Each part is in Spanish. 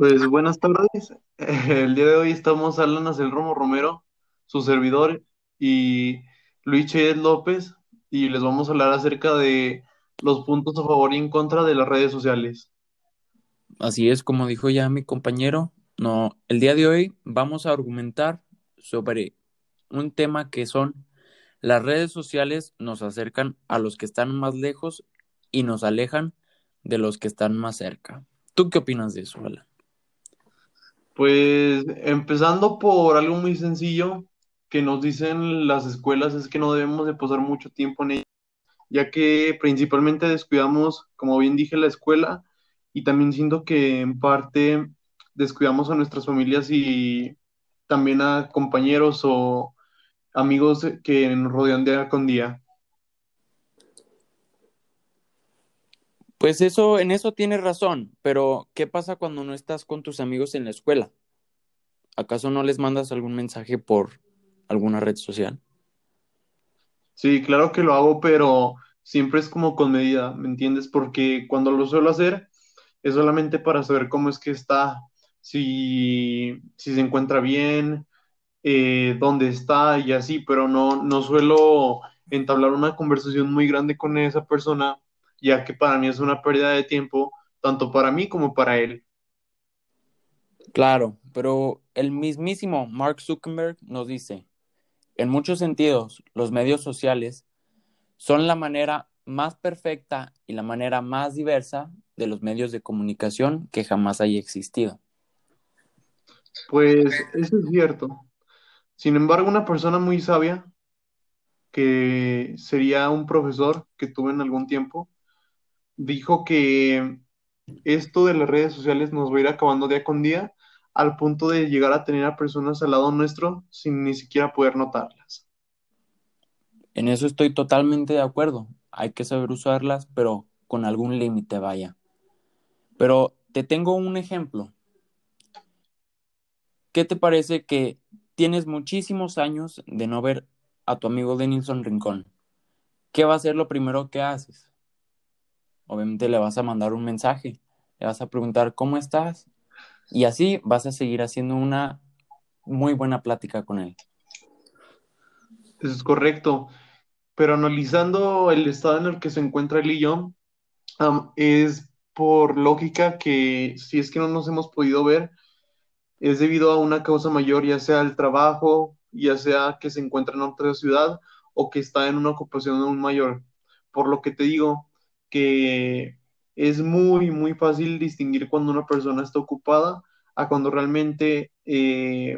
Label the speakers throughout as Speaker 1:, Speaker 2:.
Speaker 1: Pues buenas tardes. El día de hoy estamos Alan el Romo Romero, su servidor, y Luis Chez López, y les vamos a hablar acerca de los puntos a favor y en contra de las redes sociales.
Speaker 2: Así es, como dijo ya mi compañero, no, el día de hoy vamos a argumentar sobre un tema que son las redes sociales nos acercan a los que están más lejos y nos alejan de los que están más cerca. ¿Tú qué opinas de eso, Alan?
Speaker 1: Pues empezando por algo muy sencillo que nos dicen las escuelas es que no debemos de pasar mucho tiempo en ellas, ya que principalmente descuidamos, como bien dije, la escuela y también siento que en parte descuidamos a nuestras familias y también a compañeros o amigos que nos rodean día con día.
Speaker 2: Pues eso, en eso tienes razón, pero ¿qué pasa cuando no estás con tus amigos en la escuela? ¿Acaso no les mandas algún mensaje por alguna red social?
Speaker 1: Sí, claro que lo hago, pero siempre es como con medida, ¿me entiendes? Porque cuando lo suelo hacer es solamente para saber cómo es que está, si, si se encuentra bien, eh, dónde está y así, pero no, no suelo entablar una conversación muy grande con esa persona ya que para mí es una pérdida de tiempo, tanto para mí como para él.
Speaker 2: Claro, pero el mismísimo Mark Zuckerberg nos dice, en muchos sentidos, los medios sociales son la manera más perfecta y la manera más diversa de los medios de comunicación que jamás haya existido.
Speaker 1: Pues eso es cierto. Sin embargo, una persona muy sabia, que sería un profesor que tuve en algún tiempo, dijo que esto de las redes sociales nos va a ir acabando día con día al punto de llegar a tener a personas al lado nuestro sin ni siquiera poder notarlas.
Speaker 2: En eso estoy totalmente de acuerdo. Hay que saber usarlas, pero con algún límite, vaya. Pero te tengo un ejemplo. ¿Qué te parece que tienes muchísimos años de no ver a tu amigo Denilson Rincón? ¿Qué va a ser lo primero que haces? Obviamente le vas a mandar un mensaje, le vas a preguntar cómo estás y así vas a seguir haciendo una muy buena plática con él.
Speaker 1: Eso es correcto, pero analizando el estado en el que se encuentra él y yo, es por lógica que si es que no nos hemos podido ver, es debido a una causa mayor, ya sea el trabajo, ya sea que se encuentra en otra ciudad o que está en una ocupación aún mayor. Por lo que te digo, que es muy, muy fácil distinguir cuando una persona está ocupada a cuando realmente eh,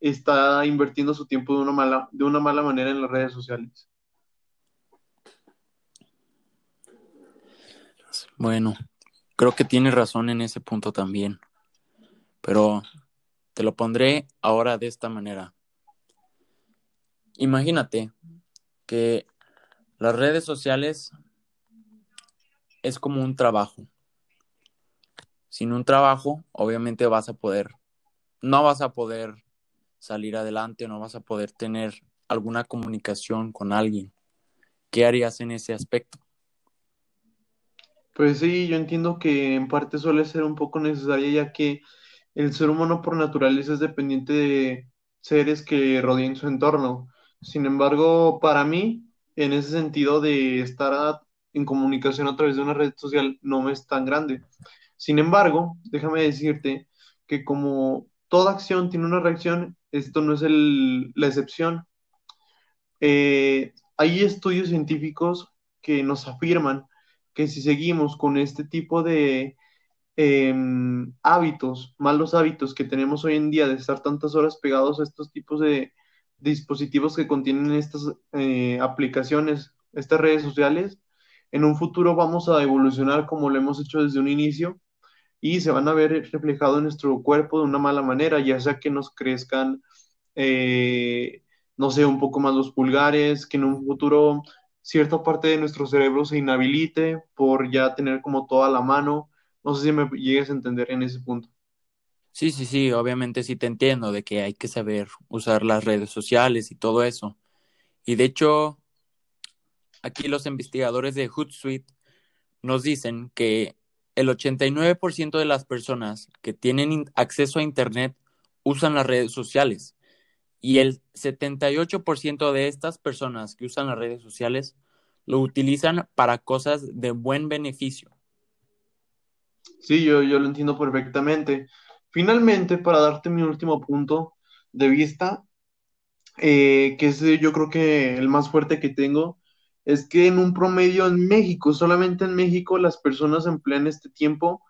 Speaker 1: está invirtiendo su tiempo de una, mala, de una mala manera en las redes sociales.
Speaker 2: Bueno, creo que tienes razón en ese punto también, pero te lo pondré ahora de esta manera. Imagínate que las redes sociales es como un trabajo. Sin un trabajo, obviamente vas a poder, no vas a poder salir adelante, no vas a poder tener alguna comunicación con alguien. ¿Qué harías en ese aspecto?
Speaker 1: Pues sí, yo entiendo que en parte suele ser un poco necesaria, ya que el ser humano por naturaleza es dependiente de seres que rodeen su entorno. Sin embargo, para mí, en ese sentido de estar en comunicación a través de una red social no es tan grande. Sin embargo, déjame decirte que como toda acción tiene una reacción, esto no es la excepción. Eh, hay estudios científicos que nos afirman que si seguimos con este tipo de em, hábitos, malos hábitos que tenemos hoy en día de estar tantas horas pegados a estos tipos de dispositivos que contienen estas eh, aplicaciones, estas redes sociales, en un futuro vamos a evolucionar como lo hemos hecho desde un inicio y se van a ver reflejado en nuestro cuerpo de una mala manera, ya sea que nos crezcan, eh, no sé, un poco más los pulgares, que en un futuro cierta parte de nuestro cerebro se inhabilite por ya tener como toda la mano. No sé si me llegues a entender en ese punto.
Speaker 2: Sí, sí, sí, obviamente sí te entiendo de que hay que saber usar las redes sociales y todo eso. Y de hecho, Aquí los investigadores de Hootsuite nos dicen que el 89% de las personas que tienen acceso a Internet usan las redes sociales y el 78% de estas personas que usan las redes sociales lo utilizan para cosas de buen beneficio.
Speaker 1: Sí, yo, yo lo entiendo perfectamente. Finalmente, para darte mi último punto de vista, eh, que es yo creo que el más fuerte que tengo, es que en un promedio en México, solamente en México, las personas emplean este tiempo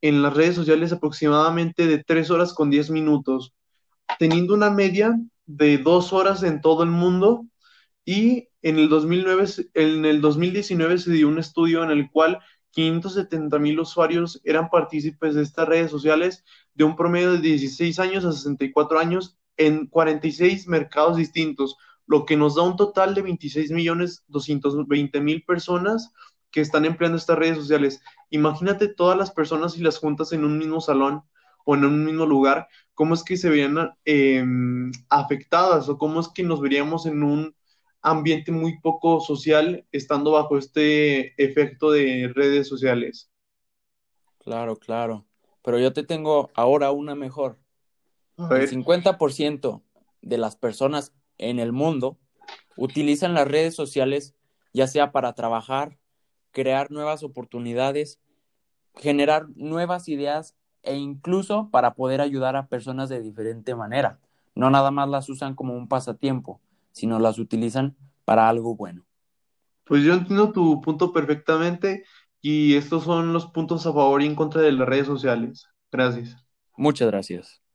Speaker 1: en las redes sociales aproximadamente de 3 horas con 10 minutos, teniendo una media de 2 horas en todo el mundo. Y en el, 2009, en el 2019 se dio un estudio en el cual 570 mil usuarios eran partícipes de estas redes sociales de un promedio de 16 años a 64 años en 46 mercados distintos, lo que nos da un total de 26 millones 220 mil personas que están empleando estas redes sociales. Imagínate todas las personas y las juntas en un mismo salón o en un mismo lugar, cómo es que se verían em, afectadas o cómo es que nos veríamos en un ambiente muy poco social estando bajo este efecto de redes sociales.
Speaker 2: Claro, claro. Pero yo te tengo ahora una mejor. El 50% de las personas en el mundo utilizan las redes sociales ya sea para trabajar, crear nuevas oportunidades, generar nuevas ideas e incluso para poder ayudar a personas de diferente manera. No nada más las usan como un pasatiempo, sino las utilizan para algo bueno.
Speaker 1: Pues yo entiendo tu punto perfectamente y estos son los puntos a favor y en contra de las redes sociales. Gracias.
Speaker 2: Muchas gracias.